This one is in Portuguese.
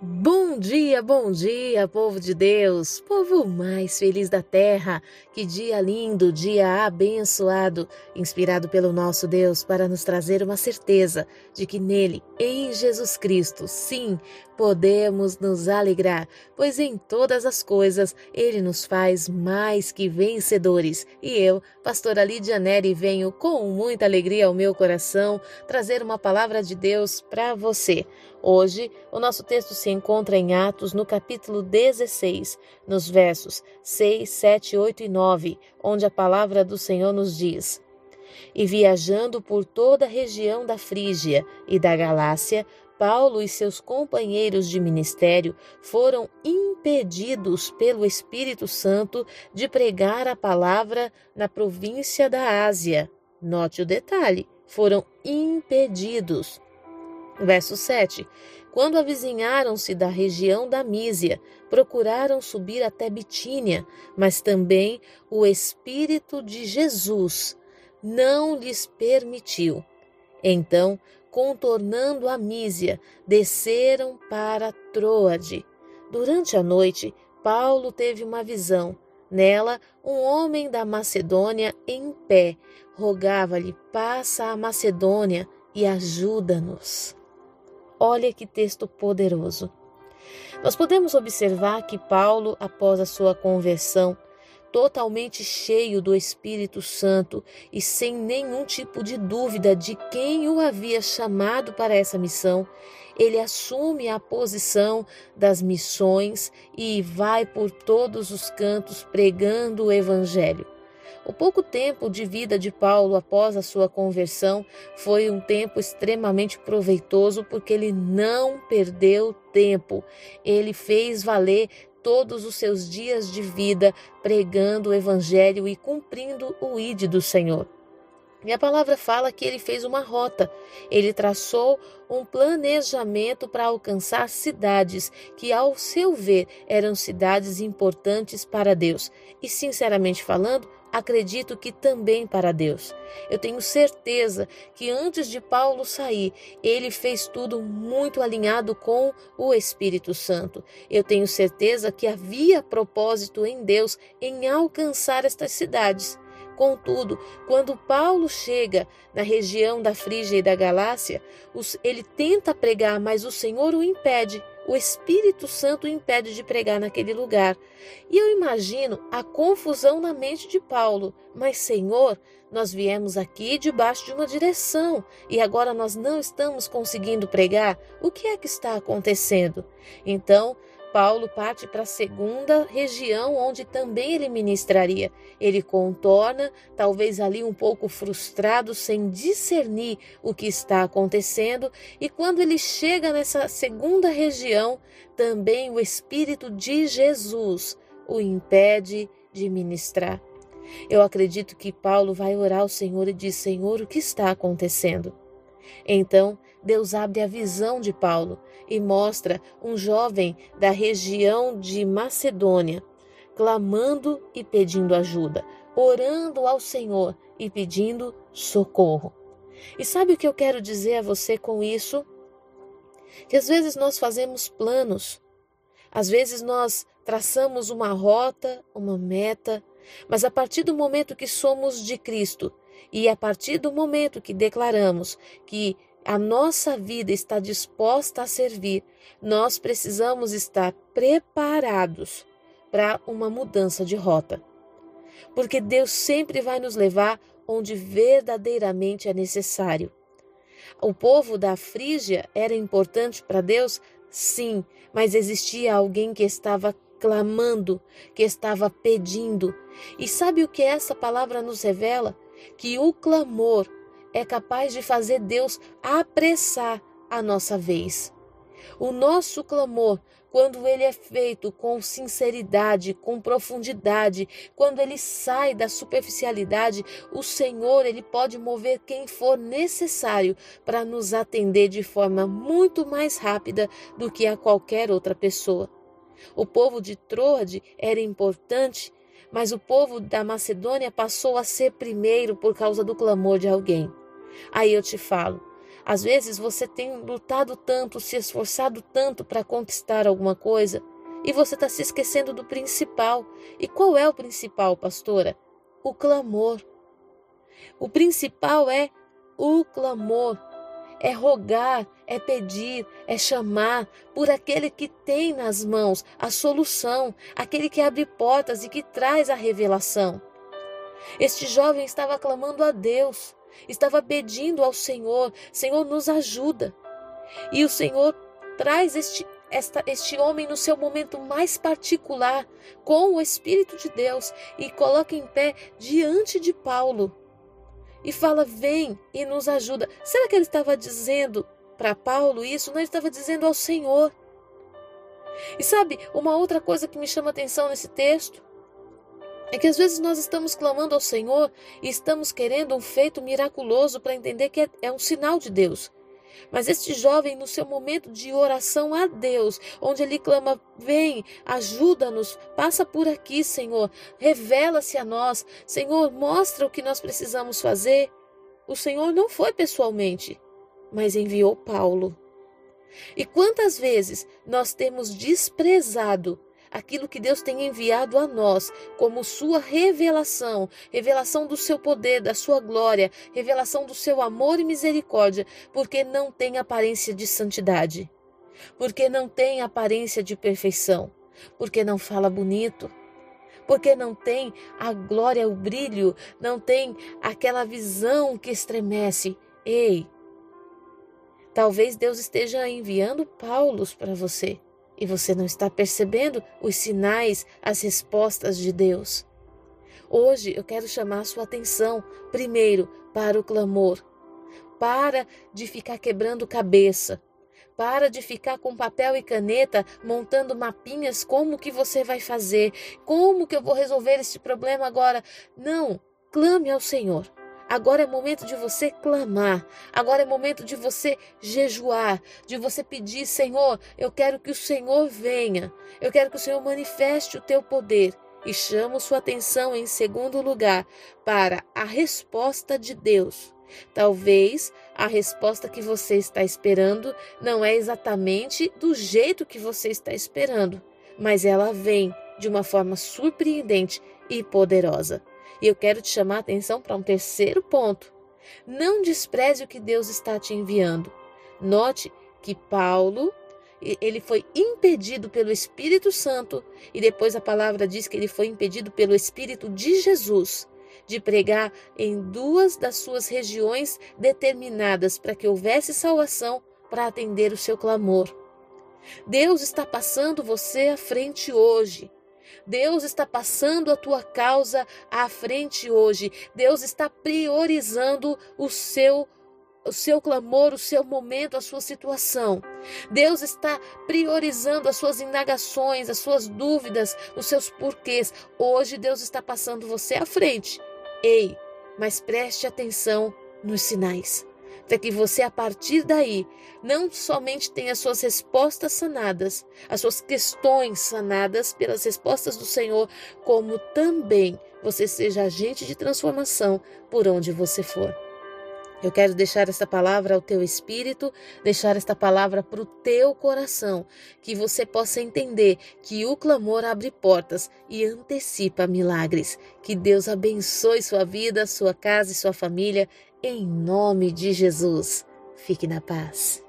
Boom Bom dia, bom dia, povo de Deus, povo mais feliz da terra. Que dia lindo, dia abençoado, inspirado pelo nosso Deus para nos trazer uma certeza de que nele, em Jesus Cristo, sim, podemos nos alegrar, pois em todas as coisas ele nos faz mais que vencedores. E eu, pastora Lídia Neri, venho com muita alegria ao meu coração trazer uma palavra de Deus para você. Hoje, o nosso texto se encontra em Atos, no capítulo 16, nos versos 6, 7, 8 e 9, onde a palavra do Senhor nos diz: E viajando por toda a região da Frígia e da Galácia, Paulo e seus companheiros de ministério foram impedidos pelo Espírito Santo de pregar a palavra na província da Ásia. Note o detalhe: foram impedidos. Verso 7. Quando avizinharam-se da região da Mísia, procuraram subir até Bitínia, mas também o Espírito de Jesus não lhes permitiu. Então, contornando a Mísia, desceram para Troade. Durante a noite, Paulo teve uma visão. Nela, um homem da Macedônia em pé rogava-lhe: Passa a Macedônia e ajuda-nos. Olha que texto poderoso. Nós podemos observar que Paulo, após a sua conversão, totalmente cheio do Espírito Santo e sem nenhum tipo de dúvida de quem o havia chamado para essa missão, ele assume a posição das missões e vai por todos os cantos pregando o Evangelho. O pouco tempo de vida de Paulo após a sua conversão foi um tempo extremamente proveitoso porque ele não perdeu tempo. Ele fez valer todos os seus dias de vida pregando o evangelho e cumprindo o ide do Senhor. E a palavra fala que ele fez uma rota, ele traçou um planejamento para alcançar cidades que, ao seu ver, eram cidades importantes para Deus. E, sinceramente falando, acredito que também para Deus. Eu tenho certeza que antes de Paulo sair, ele fez tudo muito alinhado com o Espírito Santo. Eu tenho certeza que havia propósito em Deus em alcançar estas cidades. Contudo, quando Paulo chega na região da Frígia e da Galácia, ele tenta pregar, mas o Senhor o impede o Espírito Santo o impede de pregar naquele lugar. E eu imagino a confusão na mente de Paulo. Mas, Senhor, nós viemos aqui debaixo de uma direção e agora nós não estamos conseguindo pregar. O que é que está acontecendo? Então, Paulo parte para a segunda região onde também ele ministraria. Ele contorna, talvez ali um pouco frustrado, sem discernir o que está acontecendo, e quando ele chega nessa segunda região, também o Espírito de Jesus o impede de ministrar. Eu acredito que Paulo vai orar ao Senhor e diz: Senhor, o que está acontecendo? Então, Deus abre a visão de Paulo e mostra um jovem da região de Macedônia clamando e pedindo ajuda, orando ao Senhor e pedindo socorro. E sabe o que eu quero dizer a você com isso? Que às vezes nós fazemos planos, às vezes nós traçamos uma rota, uma meta, mas a partir do momento que somos de Cristo e a partir do momento que declaramos que a nossa vida está disposta a servir, nós precisamos estar preparados para uma mudança de rota. Porque Deus sempre vai nos levar onde verdadeiramente é necessário. O povo da Frígia era importante para Deus? Sim, mas existia alguém que estava clamando, que estava pedindo. E sabe o que essa palavra nos revela? Que o clamor é capaz de fazer Deus apressar a nossa vez. O nosso clamor, quando ele é feito com sinceridade, com profundidade, quando ele sai da superficialidade, o Senhor, ele pode mover quem for necessário para nos atender de forma muito mais rápida do que a qualquer outra pessoa. O povo de Troade era importante, mas o povo da Macedônia passou a ser primeiro por causa do clamor de alguém. Aí eu te falo, Às vezes você tem lutado tanto, se esforçado tanto para conquistar alguma coisa e você está se esquecendo do principal. E qual é o principal, pastora? O clamor. O principal é o clamor. É rogar, é pedir, é chamar por aquele que tem nas mãos a solução, aquele que abre portas e que traz a revelação. Este jovem estava clamando a Deus, estava pedindo ao Senhor: Senhor, nos ajuda. E o Senhor traz este, esta, este homem no seu momento mais particular, com o Espírito de Deus, e coloca em pé diante de Paulo. E fala: Vem e nos ajuda. Será que ele estava dizendo para Paulo isso? Não, ele estava dizendo ao Senhor. E sabe, uma outra coisa que me chama atenção nesse texto é que às vezes nós estamos clamando ao Senhor e estamos querendo um feito miraculoso para entender que é, é um sinal de Deus. Mas este jovem, no seu momento de oração a Deus, onde ele clama: Vem, ajuda-nos, passa por aqui, Senhor, revela-se a nós, Senhor, mostra o que nós precisamos fazer. O Senhor não foi pessoalmente, mas enviou Paulo. E quantas vezes nós temos desprezado aquilo que Deus tem enviado a nós como sua revelação, revelação do seu poder, da sua glória, revelação do seu amor e misericórdia, porque não tem aparência de santidade, porque não tem aparência de perfeição, porque não fala bonito, porque não tem a glória, o brilho, não tem aquela visão que estremece. Ei, talvez Deus esteja enviando Paulos para você e você não está percebendo os sinais, as respostas de Deus. Hoje eu quero chamar sua atenção, primeiro, para o clamor. Para de ficar quebrando cabeça. Para de ficar com papel e caneta montando mapinhas como que você vai fazer, como que eu vou resolver esse problema agora. Não, clame ao Senhor. Agora é momento de você clamar. Agora é momento de você jejuar, de você pedir, Senhor, eu quero que o Senhor venha. Eu quero que o Senhor manifeste o teu poder. E chamo sua atenção em segundo lugar para a resposta de Deus. Talvez a resposta que você está esperando não é exatamente do jeito que você está esperando, mas ela vem de uma forma surpreendente e poderosa. E eu quero te chamar a atenção para um terceiro ponto. Não despreze o que Deus está te enviando. Note que Paulo ele foi impedido pelo Espírito Santo e depois a palavra diz que ele foi impedido pelo Espírito de Jesus de pregar em duas das suas regiões determinadas para que houvesse salvação para atender o seu clamor. Deus está passando você à frente hoje. Deus está passando a tua causa à frente hoje. Deus está priorizando o seu o seu clamor, o seu momento, a sua situação. Deus está priorizando as suas indagações, as suas dúvidas, os seus porquês. Hoje Deus está passando você à frente. Ei, mas preste atenção nos sinais para que você, a partir daí, não somente tenha suas respostas sanadas, as suas questões sanadas pelas respostas do Senhor, como também você seja agente de transformação por onde você for. Eu quero deixar esta palavra ao teu espírito, deixar esta palavra para o teu coração, que você possa entender que o clamor abre portas e antecipa milagres. Que Deus abençoe sua vida, sua casa e sua família em nome de Jesus. Fique na paz.